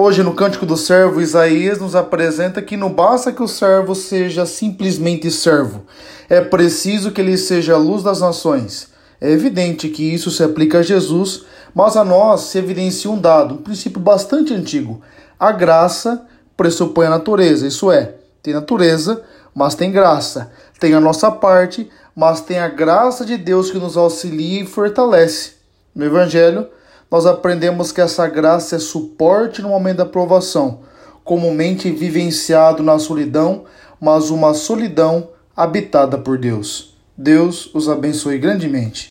Hoje, no Cântico do Servo, Isaías nos apresenta que não basta que o servo seja simplesmente servo, é preciso que ele seja a luz das nações. É evidente que isso se aplica a Jesus, mas a nós se evidencia um dado, um princípio bastante antigo. A graça pressupõe a natureza, isso é, tem natureza, mas tem graça. Tem a nossa parte, mas tem a graça de Deus que nos auxilia e fortalece. No Evangelho, nós aprendemos que essa graça é suporte no momento da provação, comumente vivenciado na solidão, mas uma solidão habitada por Deus. Deus os abençoe grandemente.